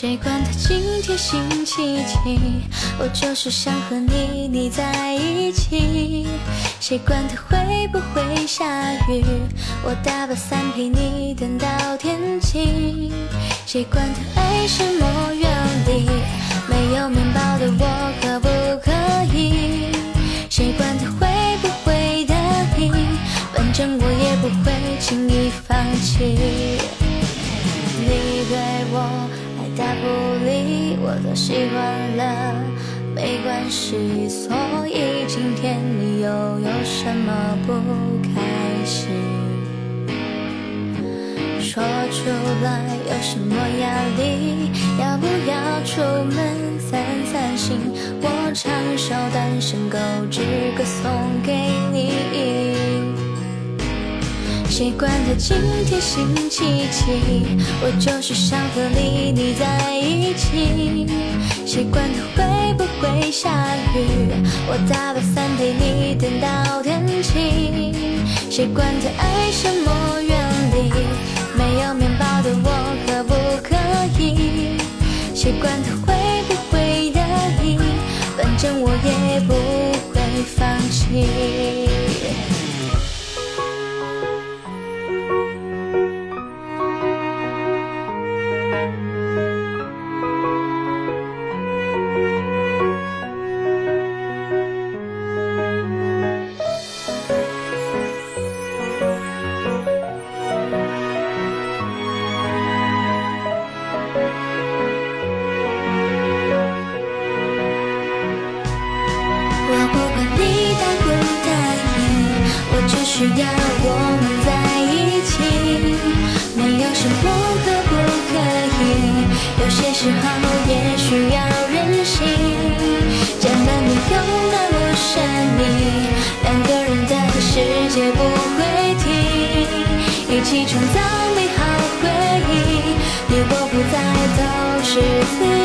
谁管他今天星期几，我就是想和你腻在一起。谁管他会不会下雨，我打把伞陪你等到天晴。谁管他爱什么原理，没有面包的我可不可以？谁管他会不会答应，反正我也不会轻易放弃。我都习惯了，没关系。所以今天你又有什么不开心？说出来有什么压力？要不要出门散散心？我唱首单身狗之歌送给你。谁管他今天星期几，我就是想和你腻在一起。谁管他会不会下雨，我打把伞陪你等到天晴。谁管他爱什么原理，没有面包的我可不可以？谁管他会不会得意，反正我也不会放弃。需要我们在一起，没有什么可不可以，有些时候也需要任性。真的没有那么神秘，两个人的世界不会停，一起创造美好回忆。你我不再都是自己。